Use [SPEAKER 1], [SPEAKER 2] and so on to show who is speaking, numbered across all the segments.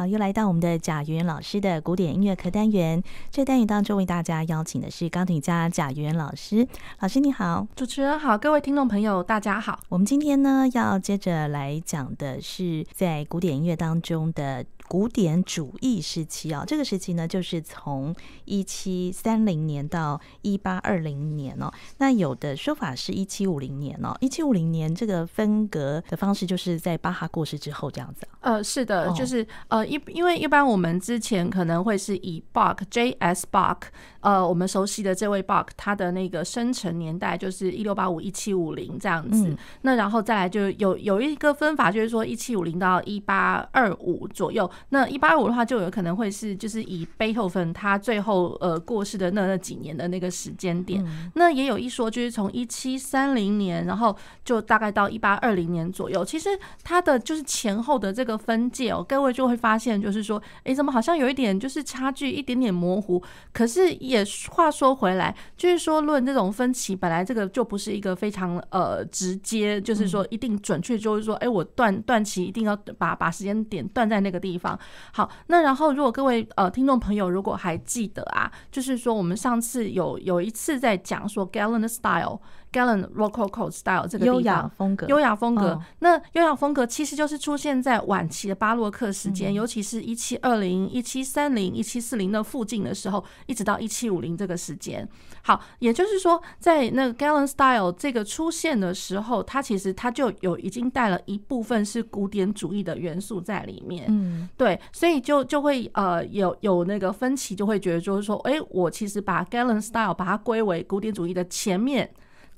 [SPEAKER 1] 好，又来到我们的贾圆圆老师的古典音乐课单元。这单元当中为大家邀请的是钢琴家贾圆圆老师。老师你好，
[SPEAKER 2] 主持人好，各位听众朋友大家好。
[SPEAKER 1] 我们今天呢要接着来讲的是在古典音乐当中的。古典主义时期啊，这个时期呢，就是从一七三零年到一八二零年哦。那有的说法是一七五零年哦，一七五零年这个分隔的方式，就是在巴哈过世之后这样子。
[SPEAKER 2] 呃，是的，就是呃一因为一般我们之前可能会是以 Bach J.S. Bach，呃，我们熟悉的这位 Bach，他的那个生辰年代就是一六八五一七五零这样子。那然后再来就有有一个分法，就是说一七五零到一八二五左右。那一八二五的话，就有可能会是就是以贝多芬他最后呃过世的那那几年的那个时间点。嗯、那也有一说，就是从一七三零年，然后就大概到一八二零年左右。其实它的就是前后的这个分界哦，各位就会发现，就是说，哎，怎么好像有一点就是差距一点点模糊？可是也话说回来，就是说论这种分歧，本来这个就不是一个非常呃直接，就是说一定准确，就是说，哎，我断断期一定要把把时间点断在那个地方。好，那然后如果各位呃听众朋友如果还记得啊，就是说我们上次有有一次在讲说 Galant Style。Galant Rococo Style 这个
[SPEAKER 1] 优雅风格，
[SPEAKER 2] 优雅风格。那优雅风格其实就是出现在晚期的巴洛克时间，尤其是一七二零、一七三零、一七四零的附近的时候，一直到一七五零这个时间。好，也就是说，在那个 Gallant Style 这个出现的时候，它其实它就有已经带了一部分是古典主义的元素在里面。嗯，对，所以就就会呃有有那个分歧，就会觉得就是说，哎，我其实把 Galant Style 把它归为古典主义的前面。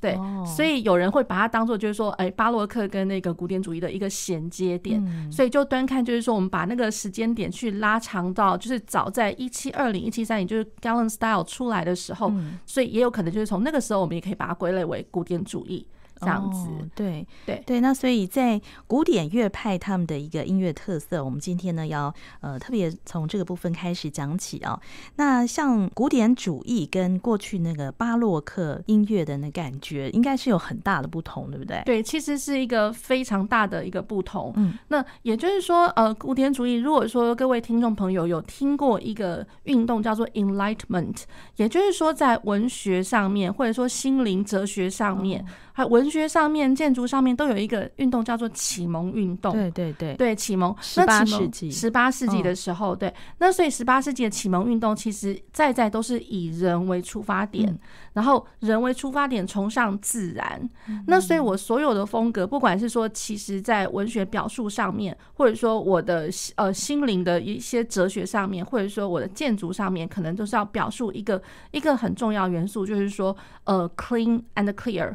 [SPEAKER 2] 对，所以有人会把它当做就是说，哎，巴洛克跟那个古典主义的一个衔接点，所以就端看就是说，我们把那个时间点去拉长到，就是早在一七二零、一七三零，就是 Galant Style 出来的时候，所以也有可能就是从那个时候，我们也可以把它归类为古典主义。这样子，
[SPEAKER 1] 哦、对
[SPEAKER 2] 对
[SPEAKER 1] 对，那所以在古典乐派他们的一个音乐特色，我们今天呢要呃特别从这个部分开始讲起啊。那像古典主义跟过去那个巴洛克音乐的那感觉，应该是有很大的不同，对不对？
[SPEAKER 2] 对，其实是一个非常大的一个不同。嗯，那也就是说，呃，古典主义，如果说各位听众朋友有听过一个运动叫做 Enlightenment，也就是说在文学上面或者说心灵哲学上面。哦还有文学上面、建筑上面都有一个运动叫做启蒙运动。对
[SPEAKER 1] 对对，
[SPEAKER 2] 对启蒙。
[SPEAKER 1] 十八世纪，
[SPEAKER 2] 十八世纪的时候，对。那所以十八世纪的启蒙运动，其实在在都是以人为出发点，然后人为出发点，崇尚自然。那所以我所有的风格，不管是说，其实在文学表述上面，或者说我的呃心灵的一些哲学上面，或者说我的建筑上面，可能都是要表述一个一个很重要元素，就是说呃 clean and clear。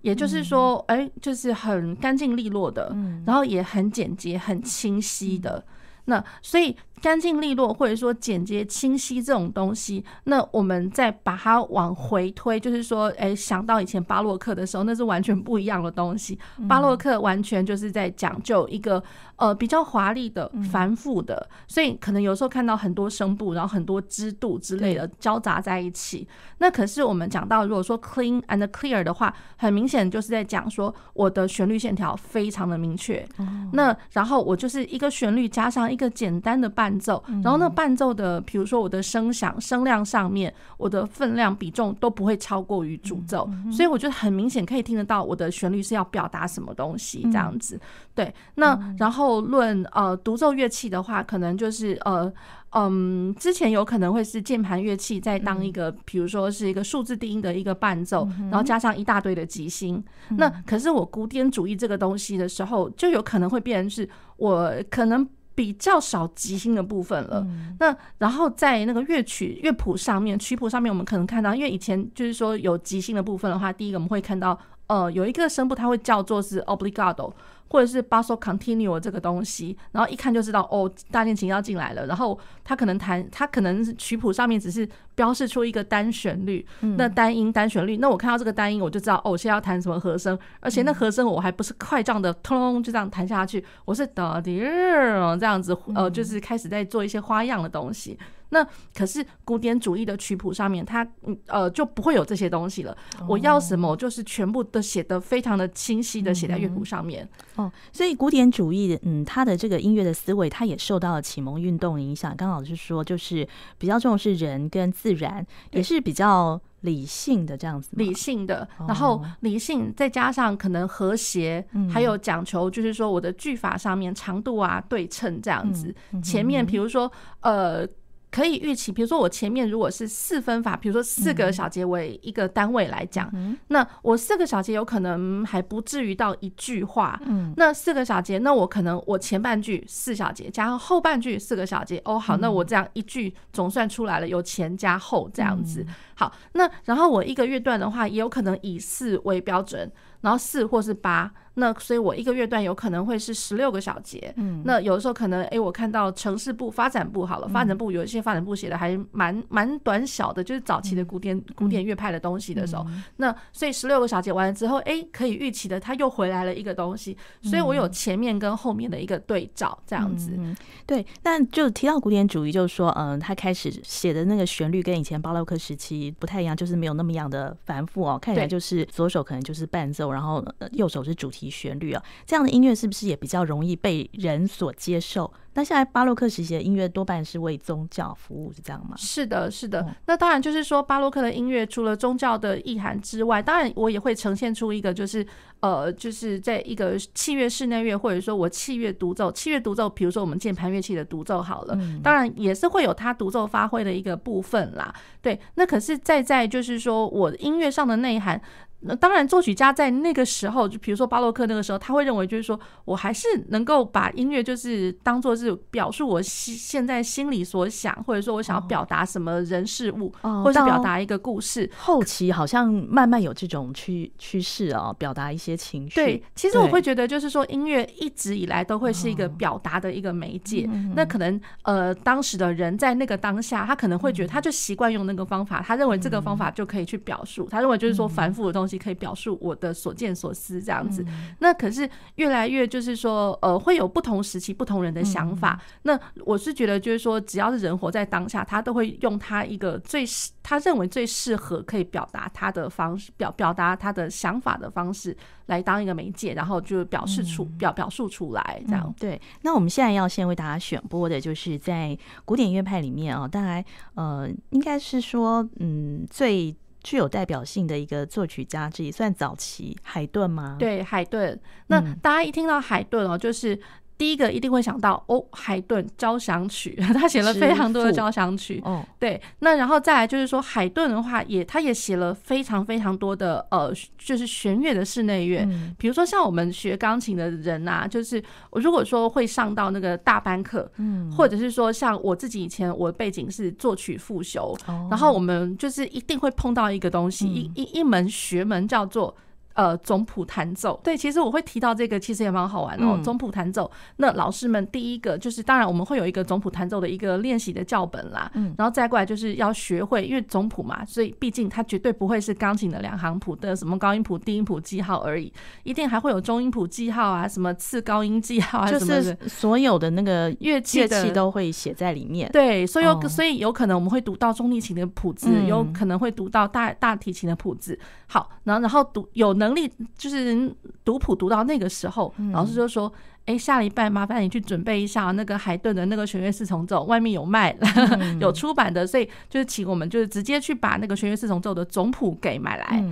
[SPEAKER 2] 也就是说，哎、欸，就是很干净利落的，然后也很简洁、很清晰的。那所以。干净利落，或者说简洁清晰这种东西，那我们再把它往回推，就是说，哎，想到以前巴洛克的时候，那是完全不一样的东西。巴洛克完全就是在讲究一个呃比较华丽的、繁复的，所以可能有时候看到很多声部，然后很多支度之类的交杂在一起。那可是我们讲到，如果说 clean and clear 的话，很明显就是在讲说我的旋律线条非常的明确。那然后我就是一个旋律加上一个简单的伴。伴奏，然后那伴奏的，比如说我的声响、声量上面，我的分量比重都不会超过于主奏，所以我觉得很明显可以听得到我的旋律是要表达什么东西这样子。对，那然后论呃独奏乐器的话，可能就是呃嗯，之前有可能会是键盘乐器在当一个，比如说是一个数字低音的一个伴奏，然后加上一大堆的即兴。那可是我古典主义这个东西的时候，就有可能会变成是我可能。比较少即兴的部分了。那然后在那个乐曲乐谱上面，曲谱上面，我们可能看到，因为以前就是说有即兴的部分的话，第一个我们会看到，呃，有一个声部它会叫做是 obbligato。或者是 basso continue 这个东西，然后一看就知道哦，大键琴要进来了。然后他可能弹，他可能曲谱上面只是标示出一个单旋律，那单音单旋律。那我看到这个单音，我就知道哦，我现在要弹什么和声。而且那和声我还不是快这样的，通就这样弹下去，我是哒滴这样子，呃，就是开始在做一些花样的东西。那可是古典主义的曲谱上面，它呃就不会有这些东西了。我要什么，就是全部都写得非常的清晰的写在乐谱上面。
[SPEAKER 1] 哦，所以古典主义，嗯，它的这个音乐的思维，它也受到了启蒙运动影响。刚老师说，就是比较重视人跟自然，也是比较理性的这样子。
[SPEAKER 2] 理性的，然后理性再加上可能和谐，还有讲求就是说我的句法上面长度啊对称这样子。前面比如说呃。可以预期，比如说我前面如果是四分法，比如说四个小节为一个单位来讲，嗯、那我四个小节有可能还不至于到一句话。嗯，那四个小节，那我可能我前半句四小节，加上后半句四个小节。哦，好，那我这样一句总算出来了，有前加后这样子。好，那然后我一个乐段的话，也有可能以四为标准。然后四或是八，那所以我一个乐段有可能会是十六个小节。嗯，那有的时候可能，哎，我看到城市部、发展部好了，发展部有一些发展部写的还蛮蛮短小的，就是早期的古典古典乐派的东西的时候，那所以十六个小节完了之后，哎，可以预期的，它又回来了一个东西，所以我有前面跟后面的一个对照，这样子。
[SPEAKER 1] 对，那就提到古典主义，就是说，嗯，他开始写的那个旋律跟以前巴洛克时期不太一样，就是没有那么样的繁复哦，看起来就是左手可能就是伴奏。然后右手是主题旋律啊，这样的音乐是不是也比较容易被人所接受？那现在巴洛克时期的音乐多半是为宗教服务，是这样吗？
[SPEAKER 2] 是的，是的。那当然就是说，巴洛克的音乐除了宗教的意涵之外，当然我也会呈现出一个，就是呃，就是在一个器乐室内乐，或者说我器乐独奏，器乐独奏，比如说我们键盘乐器的独奏好了，当然也是会有它独奏发挥的一个部分啦。对，那可是再在就是说我音乐上的内涵。那当然，作曲家在那个时候，就比如说巴洛克那个时候，他会认为就是说我还是能够把音乐就是当做是表述我现现在心里所想，或者说我想要表达什么人事物，或者是表达一个故事。
[SPEAKER 1] 后期好像慢慢有这种趋趋势啊，表达一些情绪。
[SPEAKER 2] 对，其实我会觉得就是说，音乐一直以来都会是一个表达的一个媒介。那可能呃，当时的人在那个当下，他可能会觉得他就习惯用那个方法，他认为这个方法就可以去表述，他认为就是说繁复的东西。可以表述我的所见所思这样子，那可是越来越就是说，呃，会有不同时期不同人的想法。那我是觉得，就是说，只要是人活在当下，他都会用他一个最他认为最适合可以表达他的方式，表表达他的想法的方式来当一个媒介，然后就表示出表表述出来这样。
[SPEAKER 1] 对。那我们现在要先为大家选播的就是在古典乐派里面啊，大概呃，应该是说，嗯，最。具有代表性的一个作曲家之一，算早期海顿吗？
[SPEAKER 2] 对，海顿。那大家一听到海顿哦，就是。第一个一定会想到哦，海顿交响曲，他写了非常多的交响曲。哦，对，那然后再来就是说，海顿的话也，他也写了非常非常多的呃，就是弦乐的室内乐。嗯，比如说像我们学钢琴的人呐、啊，就是如果说会上到那个大班课，嗯，或者是说像我自己以前我的背景是作曲复修，然后我们就是一定会碰到一个东西，一一一门学门叫做。呃，总谱弹奏，对，其实我会提到这个，其实也蛮好玩哦。总谱弹奏，那老师们第一个就是，当然我们会有一个总谱弹奏的一个练习的教本啦，嗯，然后再过来就是要学会，因为总谱嘛，所以毕竟它绝对不会是钢琴的两行谱的什么高音谱、低音谱记号而已，一定还会有中音谱记号啊，什么次高音记号啊，
[SPEAKER 1] 就是所有的那个乐器乐器都会写在里面。对，
[SPEAKER 2] 所以有，所以有可能我们会读到中提琴的谱子，有可能会读到大大提琴的谱子。好，然后然后读有能力就是读谱读到那个时候，老师就说：“哎，下礼拜麻烦你去准备一下那个海顿的那个弦乐四重奏，外面有卖，有出版的，所以就是请我们就是直接去把那个弦乐四重奏的总谱给买来。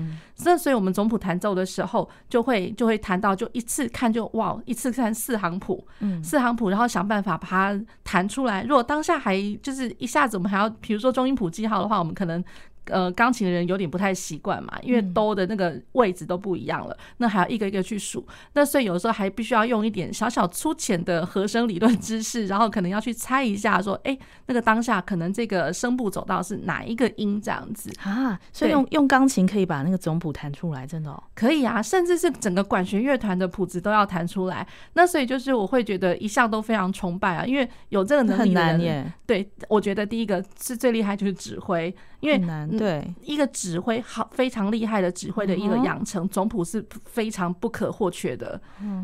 [SPEAKER 2] 那所以我们总谱弹奏的时候，就会就会弹到就一次看就哇，一次看四行谱，四行谱，然后想办法把它弹出来。如果当下还就是一下子我们还要，比如说中音谱记号的话，我们可能。”呃，钢琴的人有点不太习惯嘛，因为哆的那个位置都不一样了，那还要一个一个去数，那所以有时候还必须要用一点小小小粗浅的和声理论知识，然后可能要去猜一下，说，哎，那个当下可能这个声部走到是哪一个音这样子
[SPEAKER 1] 啊？所以用用钢琴可以把那个总谱弹出来，真的哦？
[SPEAKER 2] 可以啊，甚至是整个管弦乐团的谱子都要弹出来。那所以就是我会觉得一向都非常崇拜啊，因为有这个能力的人，
[SPEAKER 1] 很难耶。
[SPEAKER 2] 对，我觉得第一个是最厉害就是指挥。因为
[SPEAKER 1] 难对
[SPEAKER 2] 一个指挥好非常厉害的指挥的一个养成，总谱是非常不可或缺的。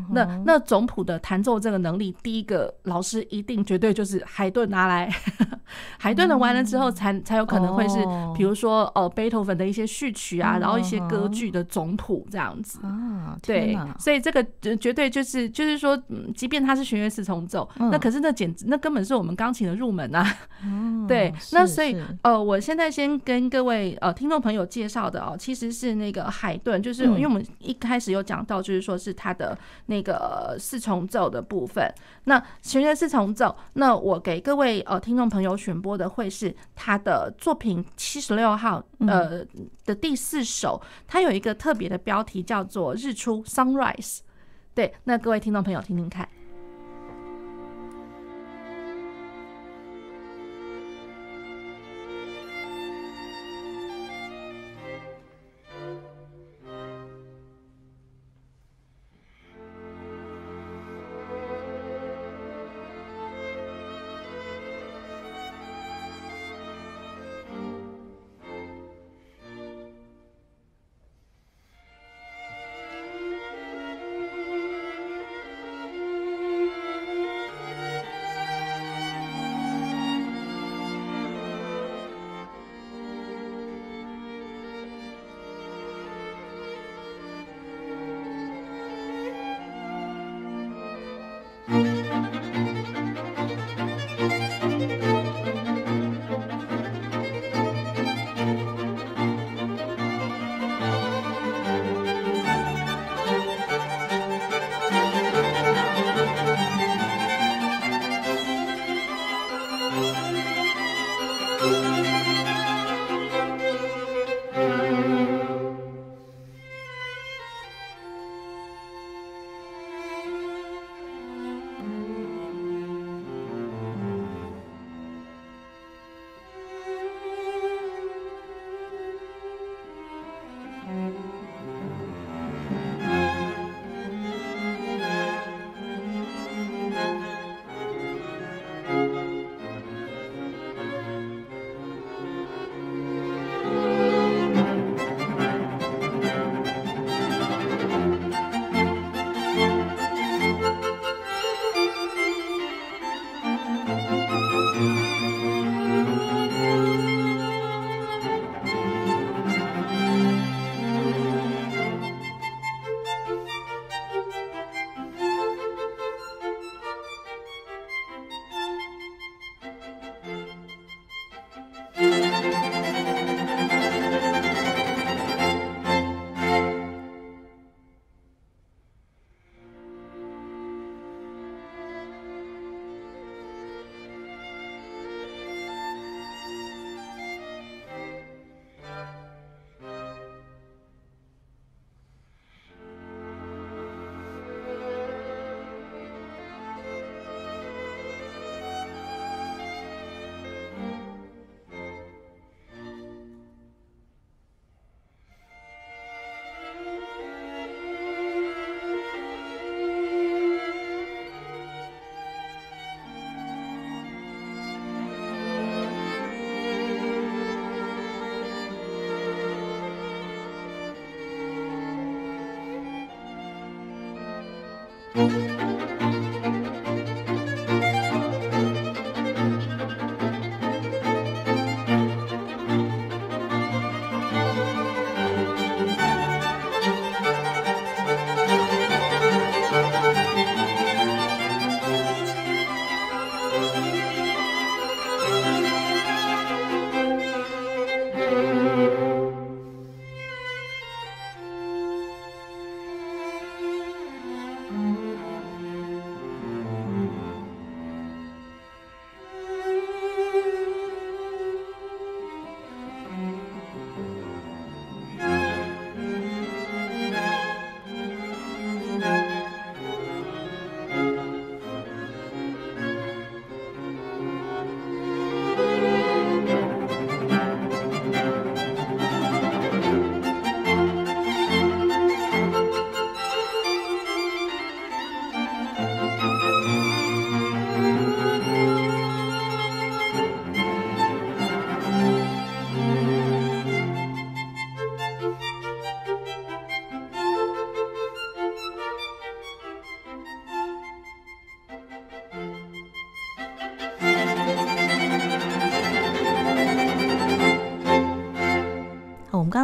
[SPEAKER 2] 那那总谱的弹奏这个能力，第一个老师一定绝对就是海顿拿来，海顿的完了之后才才有可能会是，比如说呃贝多芬的一些序曲啊，然后一些歌剧的总谱这样子啊。对，所以这个绝对就是就是说，即便他是弦乐四重奏，那可是那简直那根本是我们钢琴的入门啊。对，那所以呃，我现在先。跟各位呃听众朋友介绍的哦，其实是那个海顿，就是因为我们一开始有讲到，就是说是他的那个四重奏的部分。那弦乐四重奏，那我给各位呃听众朋友选播的会是他的作品七十六号呃的第四首，它有一个特别的标题叫做日出 （Sunrise）。对，那各位听众朋友听听看。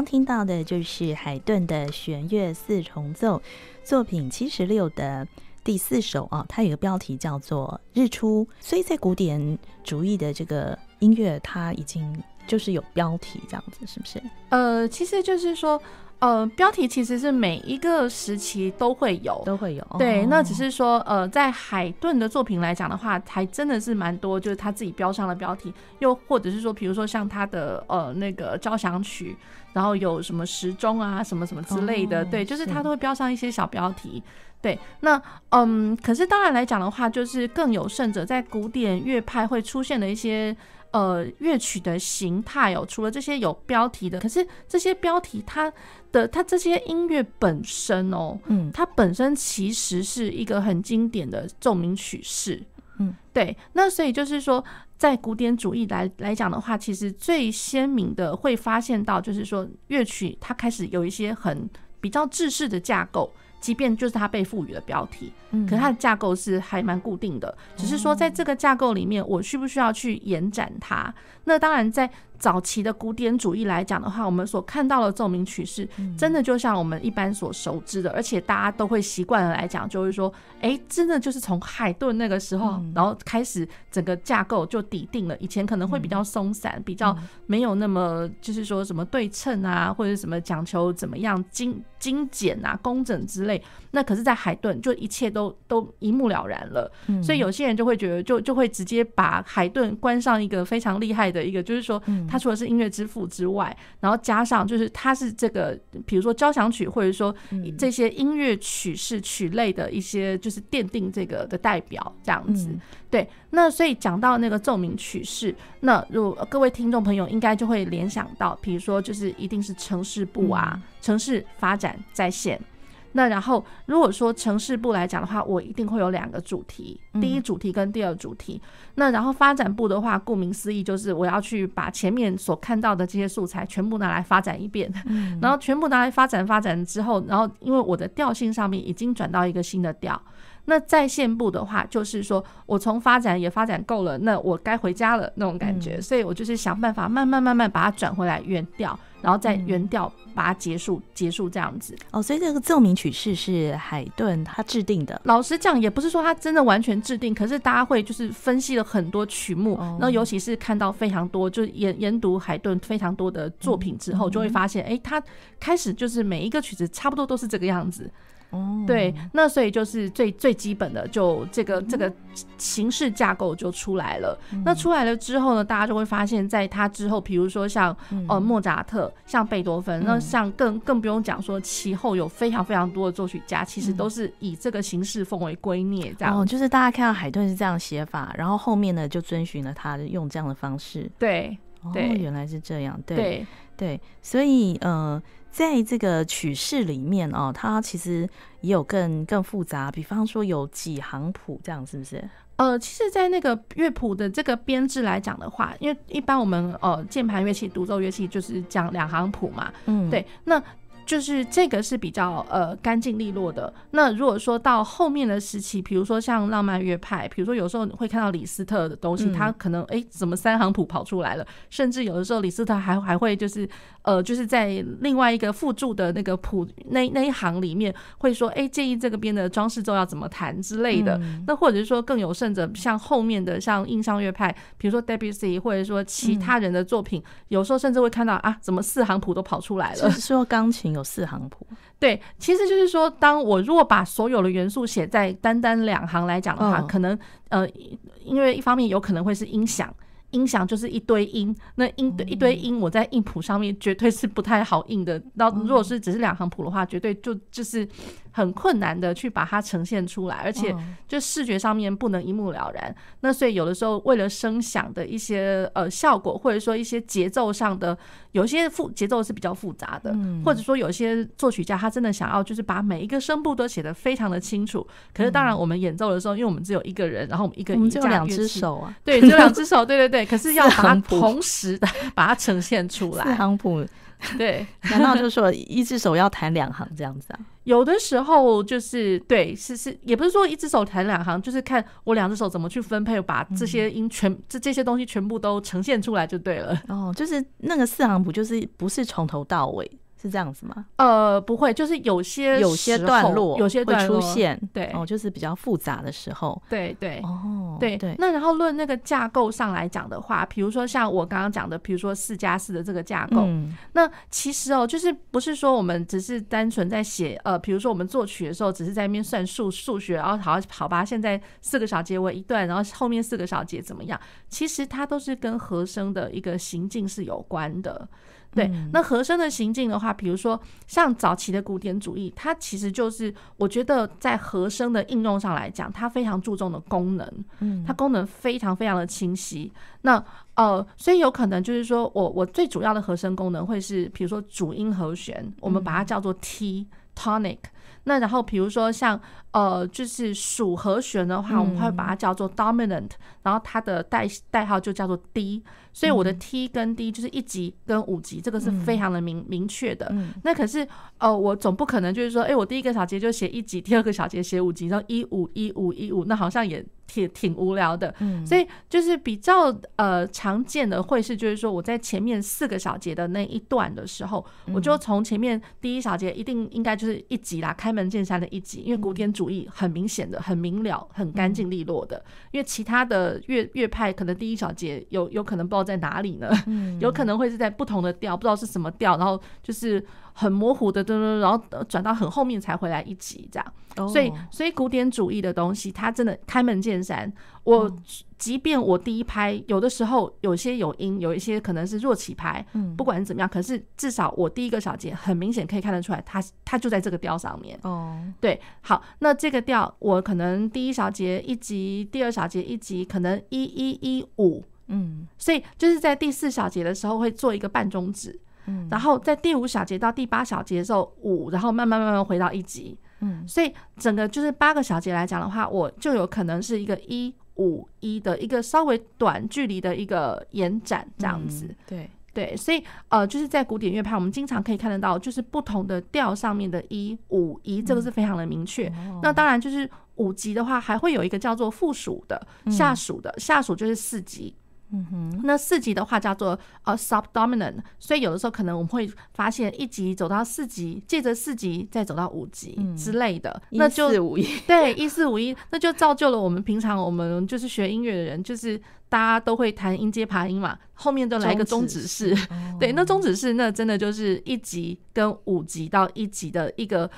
[SPEAKER 1] 听到的就是海顿的弦乐四重奏作品七十六的第四首啊，它有个标题叫做《日出》，所以在古典主义的这个音乐，它已经就是有标题这样子，是不是？
[SPEAKER 2] 呃，其实就是说。呃，标题其实是每一个时期都会有，
[SPEAKER 1] 都会有。
[SPEAKER 2] 对，那只是说，呃，在海顿的作品来讲的话，还真的是蛮多，就是他自己标上了标题，又或者是说，比如说像他的呃那个交响曲，然后有什么时钟啊，什么什么之类的，哦、对，就是他都会标上一些小标题。对，那嗯，可是当然来讲的话，就是更有甚者，在古典乐派会出现的一些。呃，乐曲的形态哦，除了这些有标题的，可是这些标题它的它这些音乐本身哦，嗯，它本身其实是一个很经典的奏鸣曲式，嗯，对。那所以就是说，在古典主义来来讲的话，其实最鲜明的会发现到，就是说乐曲它开始有一些很比较制式的架构。即便就是它被赋予了标题，嗯，可是它的架构是还蛮固定的，只是说在这个架构里面，我需不需要去延展它？那当然在。早期的古典主义来讲的话，我们所看到的奏鸣曲式，真的就像我们一般所熟知的，而且大家都会习惯的来讲，就是说，哎，真的就是从海顿那个时候，然后开始整个架构就底定了。以前可能会比较松散，比较没有那么就是说什么对称啊，或者什么讲求怎么样精精简啊、工整之类。那可是，在海顿就一切都都一目了然了。所以有些人就会觉得，就就会直接把海顿关上一个非常厉害的一个，就是说。他除了是音乐之父之外，然后加上就是他是这个，比如说交响曲，或者说这些音乐曲式曲类的一些，就是奠定这个的代表这样子。对，那所以讲到那个奏鸣曲式，那如果各位听众朋友应该就会联想到，比如说就是一定是城市部啊，城市发展再现。那然后，如果说城市部来讲的话，我一定会有两个主题，第一主题跟第二主题。嗯、那然后发展部的话，顾名思义就是我要去把前面所看到的这些素材全部拿来发展一遍，嗯、然后全部拿来发展发展之后，然后因为我的调性上面已经转到一个新的调。那在线部的话，就是说我从发展也发展够了，那我该回家了那种感觉，嗯、所以我就是想办法慢慢慢慢把它转回来原调，然后再原调把它结束、嗯、结束这样子。
[SPEAKER 1] 哦，所以这个奏鸣曲式是海顿他制定的。
[SPEAKER 2] 老实讲，也不是说他真的完全制定，可是大家会就是分析了很多曲目，哦、然后尤其是看到非常多，就研研读海顿非常多的作品之后，就会发现，哎、嗯，他开始就是每一个曲子差不多都是这个样子。哦，对，那所以就是最最基本的，就这个这个形式架构就出来了。嗯、那出来了之后呢，大家就会发现，在他之后，比如说像、嗯、呃莫扎特、像贝多芬，嗯、那像更更不用讲说，其后有非常非常多的作曲家，其实都是以这个形式奉为圭臬。这样、
[SPEAKER 1] 哦，就是大家看到海顿是这样写法，然后后面呢就遵循了他用这样的方式。
[SPEAKER 2] 对，对，
[SPEAKER 1] 哦、原来是这样。对
[SPEAKER 2] 对，
[SPEAKER 1] 对，所以呃。在这个曲式里面哦，它其实也有更更复杂，比方说有几行谱这样，是不是？
[SPEAKER 2] 呃，其实，在那个乐谱的这个编制来讲的话，因为一般我们呃键盘乐器、独奏乐器就是讲两行谱嘛，嗯，对，那。就是这个是比较呃干净利落的。那如果说到后面的时期，比如说像浪漫乐派，比如说有时候你会看到李斯特的东西，他可能哎怎么三行谱跑出来了？甚至有的时候李斯特还还会就是呃就是在另外一个附注的那个谱那那一行里面会说哎建议这个边的装饰奏要怎么弹之类的。那或者是说更有甚者，像后面的像印象乐派，比如说 Debussy 或者说其他人的作品，有时候甚至会看到啊怎么四行谱都跑出来了？
[SPEAKER 1] 就是说钢琴。有四行谱，
[SPEAKER 2] 对，其实就是说，当我如果把所有的元素写在单单两行来讲的话，哦、可能呃，因为一方面有可能会是音响，音响就是一堆音，那音一堆音，我在印谱上面绝对是不太好印的。那如果是只是两行谱的话，绝对就就是。很困难的去把它呈现出来，而且就视觉上面不能一目了然。那所以有的时候为了声响的一些呃效果，或者说一些节奏上的，有些复节奏是比较复杂的，或者说有些作曲家他真的想要就是把每一个声部都写得非常的清楚。可是当然我们演奏的时候，因为我们只有一个人，然后我们一个人只有
[SPEAKER 1] 两只手啊，
[SPEAKER 2] 对，只有两只手，对对对。可是要把它同时的把它呈现出来。
[SPEAKER 1] 四行谱
[SPEAKER 2] 对，
[SPEAKER 1] 难道就是说一只手要弹两行这样子啊？
[SPEAKER 2] 有的时候就是对，是是，也不是说一只手弹两行，就是看我两只手怎么去分配，把这些音全这、嗯、这些东西全部都呈现出来就对了。
[SPEAKER 1] 哦，就是那个四行谱，就是不是从头到尾。是这样子吗？
[SPEAKER 2] 呃，不会，就是有些
[SPEAKER 1] 有些段落，
[SPEAKER 2] 有些段落
[SPEAKER 1] 会出现，
[SPEAKER 2] 对，
[SPEAKER 1] 哦，就是比较复杂的时候，
[SPEAKER 2] 对对，
[SPEAKER 1] 哦，
[SPEAKER 2] 对对。那然后论那个架构上来讲的话，比如说像我刚刚讲的，比如说四加四的这个架构，嗯、那其实哦，就是不是说我们只是单纯在写，呃，比如说我们作曲的时候，只是在那边算数数学，然后好好吧，现在四个小节为一段，然后后面四个小节怎么样？其实它都是跟和声的一个行进是有关的。对，那和声的行进的话，比如说像早期的古典主义，它其实就是我觉得在和声的应用上来讲，它非常注重的功能，嗯，它功能非常非常的清晰。那呃，所以有可能就是说我我最主要的和声功能会是，比如说主音和弦，我们把它叫做 T tonic。那然后比如说像呃，就是属和弦的话，我们会把它叫做 dominant，然后它的代代号就叫做 D。所以我的 T 跟 D 就是一级跟五级，这个是非常的明明确的。那可是呃，我总不可能就是说，哎，我第一个小节就写一级，第二个小节写五级，然后一五一五一五，那好像也挺挺无聊的。所以就是比较呃常见的会是，就是说我在前面四个小节的那一段的时候，我就从前面第一小节一定应该就是一集啦，开门见山的一集，因为古典主义很明显的、很明了、很干净利落的。因为其他的乐乐派可能第一小节有有可能不知道在哪里呢？有可能会是在不同的调，不知道是什么调，然后就是很模糊的，噔然后转到很后面才回来一集这样。所以，所以古典主义的东西，它真的开门见山。我即便我第一拍有的时候有些有音，有一些可能是弱起拍，嗯不管怎么样，可是至少我第一个小节很明显可以看得出来，它它就在这个调上面。哦，对，好，那这个调我可能第一小节一级，第二小节一级，可能一一一五。嗯，所以就是在第四小节的时候会做一个半中指，嗯，然后在第五小节到第八小节的时候五，然后慢慢慢慢回到一级，嗯，所以整个就是八个小节来讲的话，我就有可能是一个一五一的一个稍微短距离的一个延展这样子，嗯、对。对，所以呃，就是在古典乐派，我们经常可以看得到，就是不同的调上面的一五一，这个是非常的明确。嗯、那当然就是五级的话，还会有一个叫做附属的下属的、嗯、下属就是四级。嗯哼，那四级的话叫做呃 subdominant，所以有的时候可能我们会发现一级走到四级，借着四级再走到五级之类的，嗯、那就一四五一。对一四五一，那就造就了我们平常我们就是学音乐的人，就是大家都会弹音阶爬音嘛，后面都来一个中指式，指 对，那中指式那真的就是一级跟五级到一级的一个。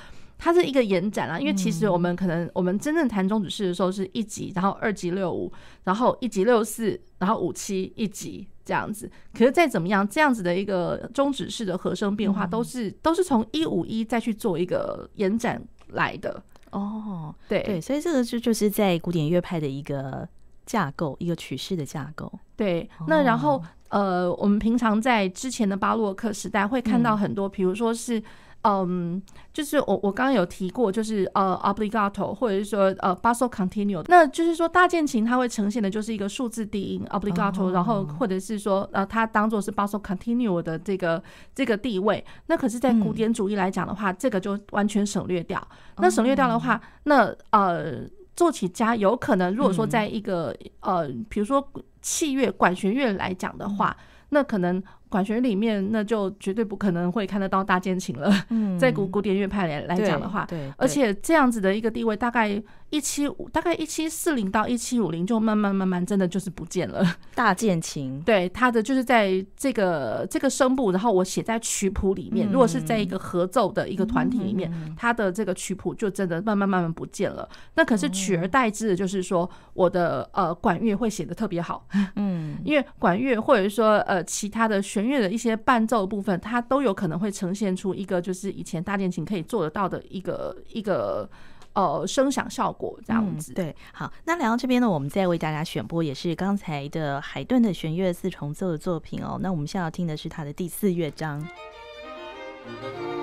[SPEAKER 2] 它是一个延展啊，因为其实我们可能我们真正弹中指式的时候是一级，然后二级六五，然后一级六四，然后五七一级这样子。可是再怎么样，这样子的一个中指式的和声变化，都是都是从一五一再去做一个延展来的。哦，对
[SPEAKER 1] 对，所以这个就就是在古典乐派的一个架构，一个曲式的架构。
[SPEAKER 2] 对，那然后呃，我们平常在之前的巴洛克时代会看到很多，比如说是。嗯，就是我我刚刚有提过，就是呃，obbligato 或者是说呃，basso continuo，那就是说大键琴它会呈现的就是一个数字低音 obbligato，然后或者是说呃，它当做是 basso continuo 的这个这个地位。那可是，在古典主义来讲的话，这个就完全省略掉。那省略掉的话，那呃，作曲家有可能如果说在一个呃，比如说器乐管弦乐来讲的话，那可能。管弦里面，那就绝对不可能会看得到大键琴了。嗯，在古古典乐派来来讲的话，对，而且这样子的一个地位，大概一七五，大概一七四零到一七五零，就慢慢慢慢真的就是不见了。
[SPEAKER 1] 大键琴，
[SPEAKER 2] 对，它的就是在这个这个声部，然后我写在曲谱里面。如果是在一个合奏的一个团体里面，它的这个曲谱就真的慢慢慢慢不见了。那可是取而代之的就是说，我的呃管乐会写的特别好。嗯，因为管乐或者说呃其他的弦乐的一些伴奏的部分，它都有可能会呈现出一个就是以前大键琴可以做得到的一个一个呃声响效果这样子。
[SPEAKER 1] 嗯、对，好，那来到这边呢，我们再为大家选播也是刚才的海顿的弦乐四重奏的作品哦。那我们现在要听的是他的第四乐章。好，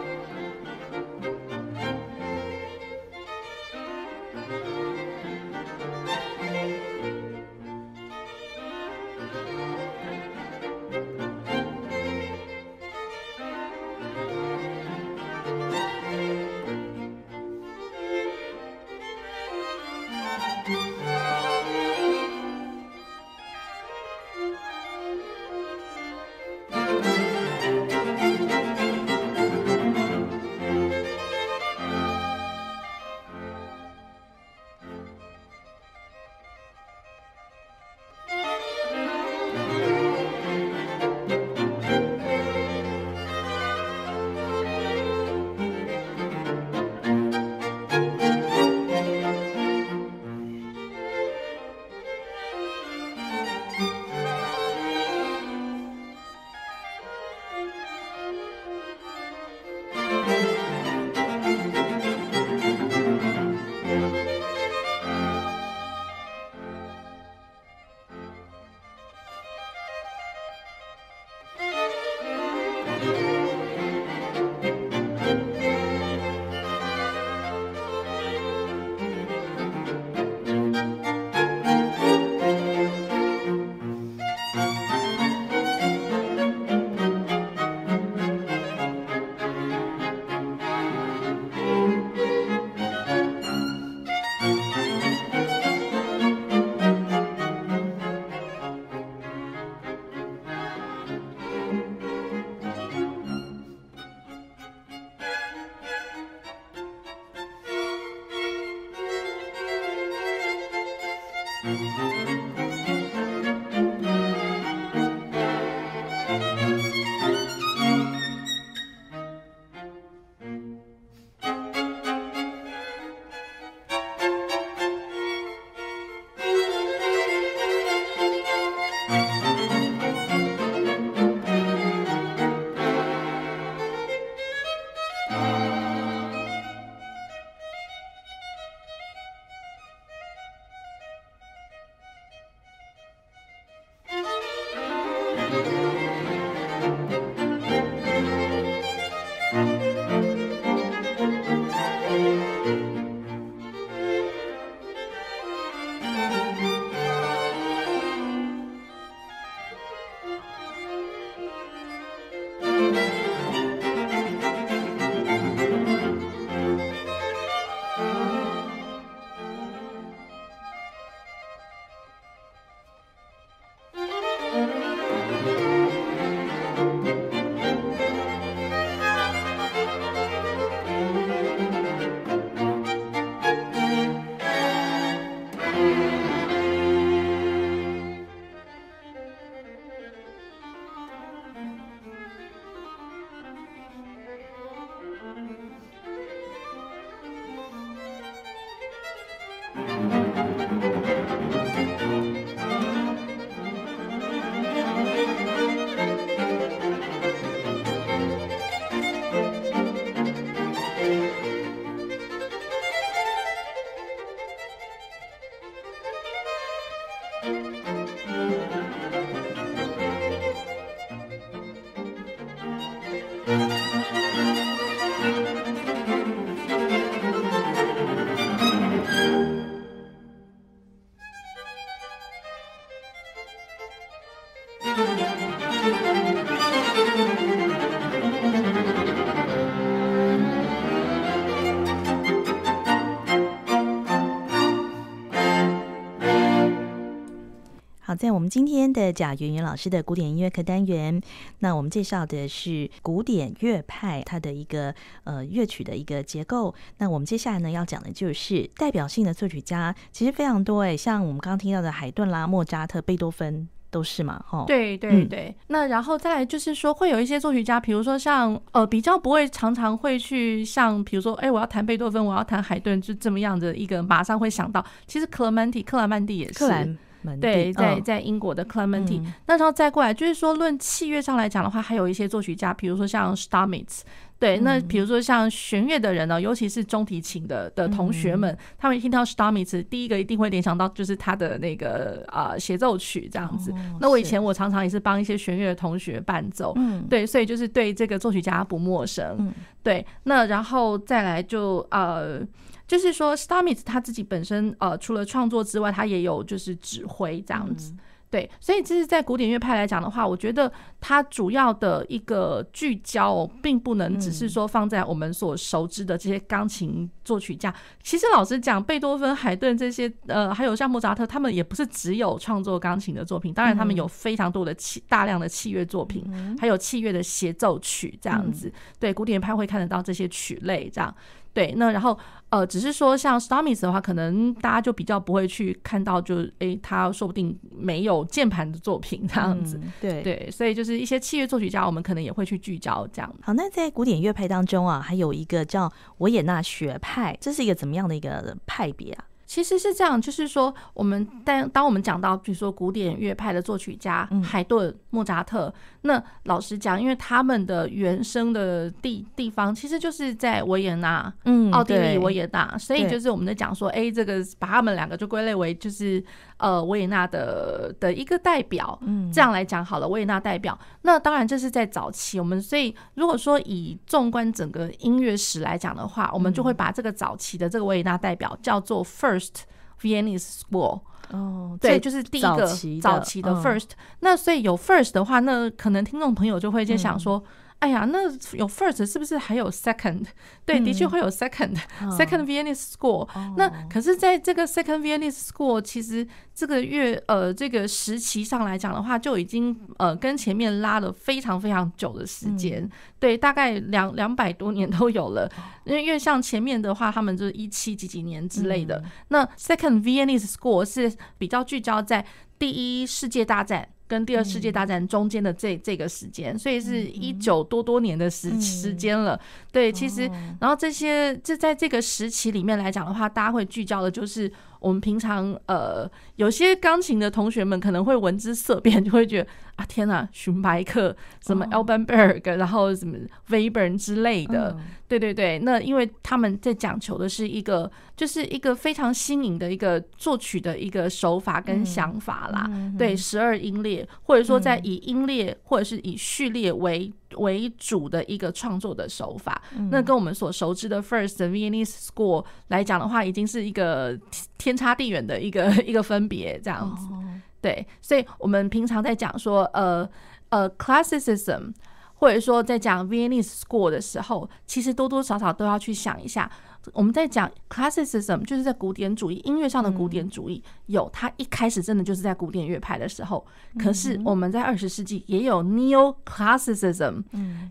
[SPEAKER 1] 在我们今天的贾圆圆老师的古典音乐课单元，那我们介绍的是古典乐派它的一个呃乐曲的一个结构。那我们接下来呢要讲的就是代表性的作曲家，其实非常多诶，像我们刚刚听到的海顿啦、莫扎特、贝多芬都是嘛，哈。
[SPEAKER 2] 对对对。嗯、那然后再来就是说，会有一些作曲家，比如说像呃比较不会常常会去像比如说，哎，我要弹贝多芬，我要弹海顿，就这么样的一个马上会想到，其实克莱曼蒂、克莱曼蒂也是。对，在在英国的克莱曼蒂，那时候再过来，就是说论器乐上来讲的话，还有一些作曲家，比如说像 Stamitz，对，那比如说像弦乐的人呢，尤其是中提琴的的同学们，他们一听到 Stamitz，第一个一定会联想到就是他的那个啊协奏曲这样子。那我以前我常常也是帮一些弦乐的同学伴奏，对，所以就是对这个作曲家不陌生。对，那然后再来就呃。就是说，Stamitz 他自己本身呃，除了创作之外，他也有就是指挥这样子，对，所以其实在古典乐派来讲的话，我觉得它主要的一个聚焦，并不能只是说放在我们所熟知的这些钢琴作曲家。其实老实讲，贝多芬、海顿这些呃，还有像莫扎特，他们也不是只有创作钢琴的作品，当然他们有非常多的器大量的器乐作品，还有器乐的协奏曲这样子。对，古典乐派会看得到这些曲类这样。对，那然后呃，只是说像 Stamitz 的话，可能大家就比较不会去看到就，就诶，他说不定没有键盘的作品这样子。嗯、对对，所以就是一些器乐作曲家，我们可能也会去聚焦这样。
[SPEAKER 1] 好，那在古典乐派当中啊，还有一个叫维也纳学派，这是一个怎么样的一个派别啊？
[SPEAKER 2] 其实是这样，就是说，我们当当我们讲到，比如说古典乐派的作曲家海顿、莫扎特，那老实讲，因为他们的原生的地地方其实就是在维也纳，嗯，奥地利维也纳，所以就是我们在讲说，哎，这个把他们两个就归类为就是呃维也纳的的一个代表，嗯，这样来讲好了，维也纳代表。那当然这是在早期，我们所以如果说以纵观整个音乐史来讲的话，我们就会把这个早期的这个维也纳代表叫做 First。First Viennese School，哦，对，就是第一个早期的 First。那所以有 First 的话，那可能听众朋友就会在想说。哎呀，那有 first 是不是还有 second？对，的确会有 second，second、嗯、second Viennese School、哦。那可是在这个 second Viennese School，其实这个月呃这个时期上来讲的话，就已经呃跟前面拉了非常非常久的时间。嗯、对，大概两两百多年都有了。因为因为像前面的话，他们就是一七几几年之类的。嗯、那 second Viennese School 是比较聚焦在第一世界大战。跟第二世界大战中间的这这个时间，所以是一九多多年的时时间了。对，其实，然后这些这在这个时期里面来讲的话，大家会聚焦的就是我们平常呃有些钢琴的同学们可能会闻之色变，就会觉得啊天呐，荀白克什么 Alban Berg，、哦、然后什么 Webern 之类的，嗯、对对对。那因为他们在讲求的是一个，就是一个非常新颖的一个作曲的一个手法跟想法啦。嗯、对，十二音列，或者说在以音列或者是以序列为为主的一个创作的手法，嗯、那跟我们所熟知的 First Viennese School 来讲的话，已经是一个天差地远的一个一个分别，这样子。哦、对，所以我们平常在讲说，呃呃，Classicism，或者说在讲 Viennese School 的时候，其实多多少少都要去想一下。我们在讲 classicism，就是在古典主义音乐上的古典主义，有它一开始真的就是在古典乐派的时候。可是我们在二十世纪也有 neo-classicism，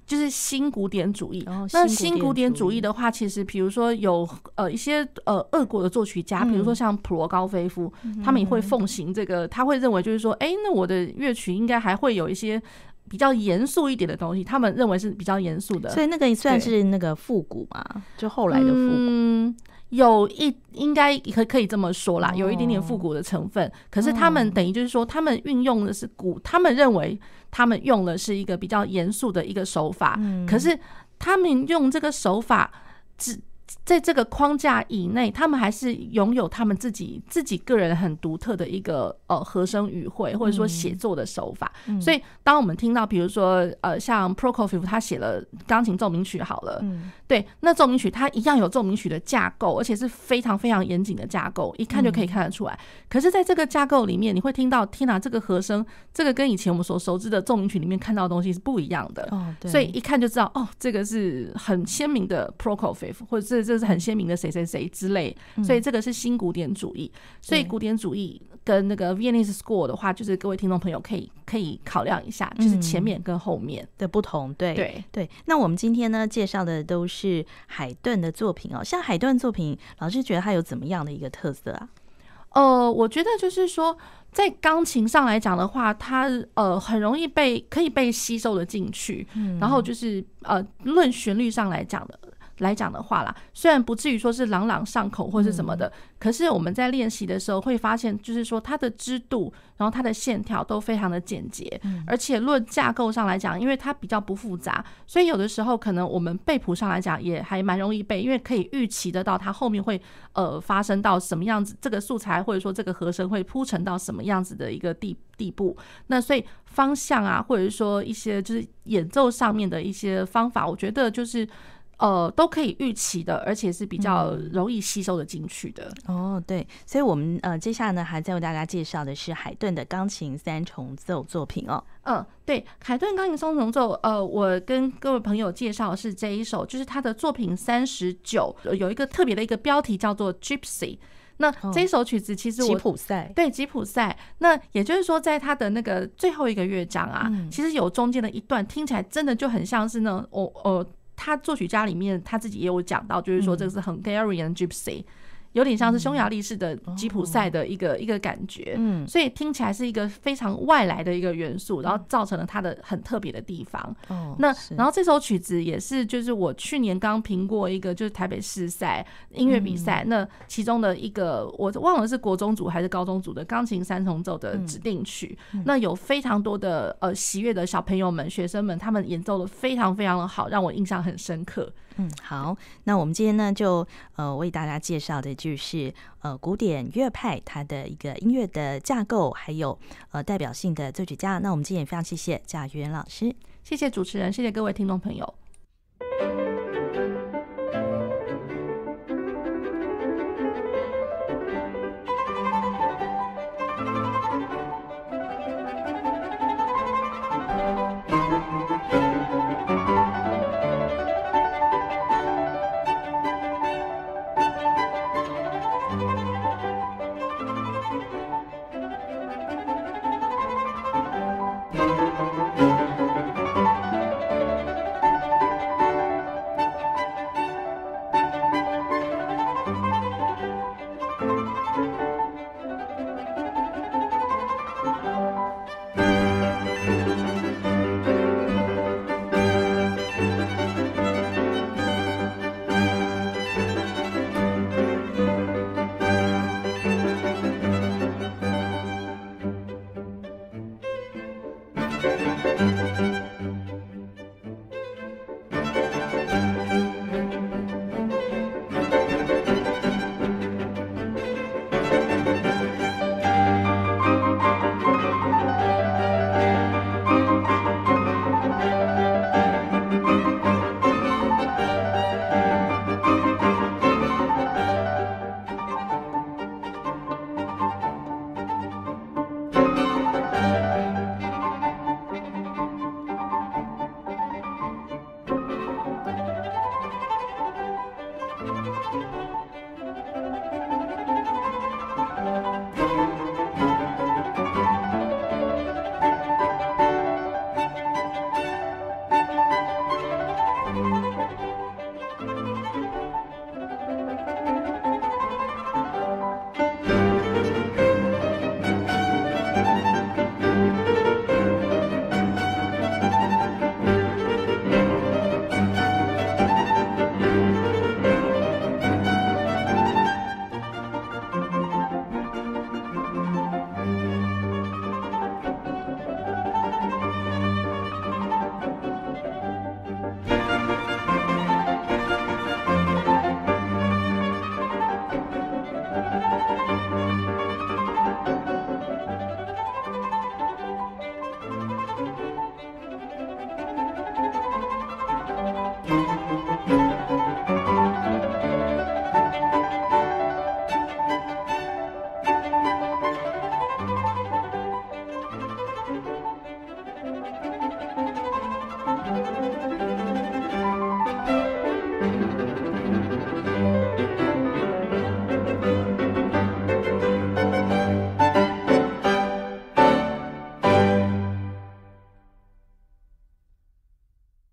[SPEAKER 2] 就是新古典主义。那新古典主义的话，其实比如说有呃一些呃俄国的作曲家，比如说像普罗高菲夫，他们也会奉行这个，他会认为就是说，哎，那我的乐曲应该还会有一些。比较严肃一点的东西，他们认为是比较严肃的，
[SPEAKER 1] 所以那个算是那个复古嘛，就后来的复古，
[SPEAKER 2] 嗯，有一应该可可以这么说啦，有一点点复古的成分。哦、可是他们等于就是说，他们运用的是古，他们认为他们用的是一个比较严肃的一个手法，嗯、可是他们用这个手法只。在这个框架以内，他们还是拥有他们自己自己个人很独特的一个呃和声语汇，或者说写作的手法。嗯、所以，当我们听到比如说呃像 Prokofiev 他写了钢琴奏鸣曲好了，嗯、对，那奏鸣曲它一样有奏鸣曲的架构，而且是非常非常严谨的架构，一看就可以看得出来。嗯、可是，在这个架构里面，你会听到天哪，这个和声，这个跟以前我们所熟知的奏鸣曲里面看到的东西是不一样的。哦、所以一看就知道，哦，这个是很鲜明的 Prokofiev，或者是这是很鲜明的谁谁谁之类，所以这个是新古典主义。所以古典主义跟那个 Viennese School 的话，就是各位听众朋友可以可以考量一下，就是前面跟后面
[SPEAKER 1] 的不同。对对对。那我们今天呢介绍的都是海顿的作品哦，像海顿作品，老师觉得它有怎么样的一个特色啊？
[SPEAKER 2] 呃，我觉得就是说，在钢琴上来讲的话，它呃很容易被可以被吸收的进去，然后就是呃论旋律上来讲的。来讲的话啦，虽然不至于说是朗朗上口或是什么的，嗯、可是我们在练习的时候会发现，就是说它的支度，然后它的线条都非常的简洁，嗯、而且论架构上来讲，因为它比较不复杂，所以有的时候可能我们背谱上来讲也还蛮容易背，因为可以预期得到它后面会呃发生到什么样子，这个素材或者说这个和声会铺陈到什么样子的一个地地步，那所以方向啊，或者是说一些就是演奏上面的一些方法，我觉得就是。呃，都可以预期的，而且是比较容易吸收的进去的。
[SPEAKER 1] 嗯、哦，对，所以我们呃接下来呢，还在为大家介绍的是海顿的钢琴三重奏作品哦。
[SPEAKER 2] 嗯，对，海顿钢琴三重奏，呃，我跟各位朋友介绍的是这一首，就是他的作品三十九，有一个特别的一个标题叫做 Gypsy。那这一首曲子其实我
[SPEAKER 1] 吉普赛
[SPEAKER 2] 对吉普赛，那也就是说，在他的那个最后一个乐章啊，嗯、其实有中间的一段听起来真的就很像是那种我呃。他作曲家里面他自己也有讲到，就是说这个是 Hungarian Gypsy。有点像是匈牙利式的吉普赛的一个一个感觉，嗯，所以听起来是一个非常外来的一个元素，然后造成了它的很特别的地方。哦，那然后这首曲子也是，就是我去年刚评过一个，就是台北市赛音乐比赛，那其中的一个我忘了是国中组还是高中组的钢琴三重奏的指定曲，那有非常多的呃喜悦的小朋友们、学生们，他们演奏的非常非常的好，让我印象很深刻。
[SPEAKER 1] 嗯，好，那我们今天呢，就呃为大家介绍的就是呃古典乐派它的一个音乐的架构，还有呃代表性的作曲家。那我们今天也非常谢谢贾元老师，
[SPEAKER 2] 谢谢主持人，谢谢各位听众朋友。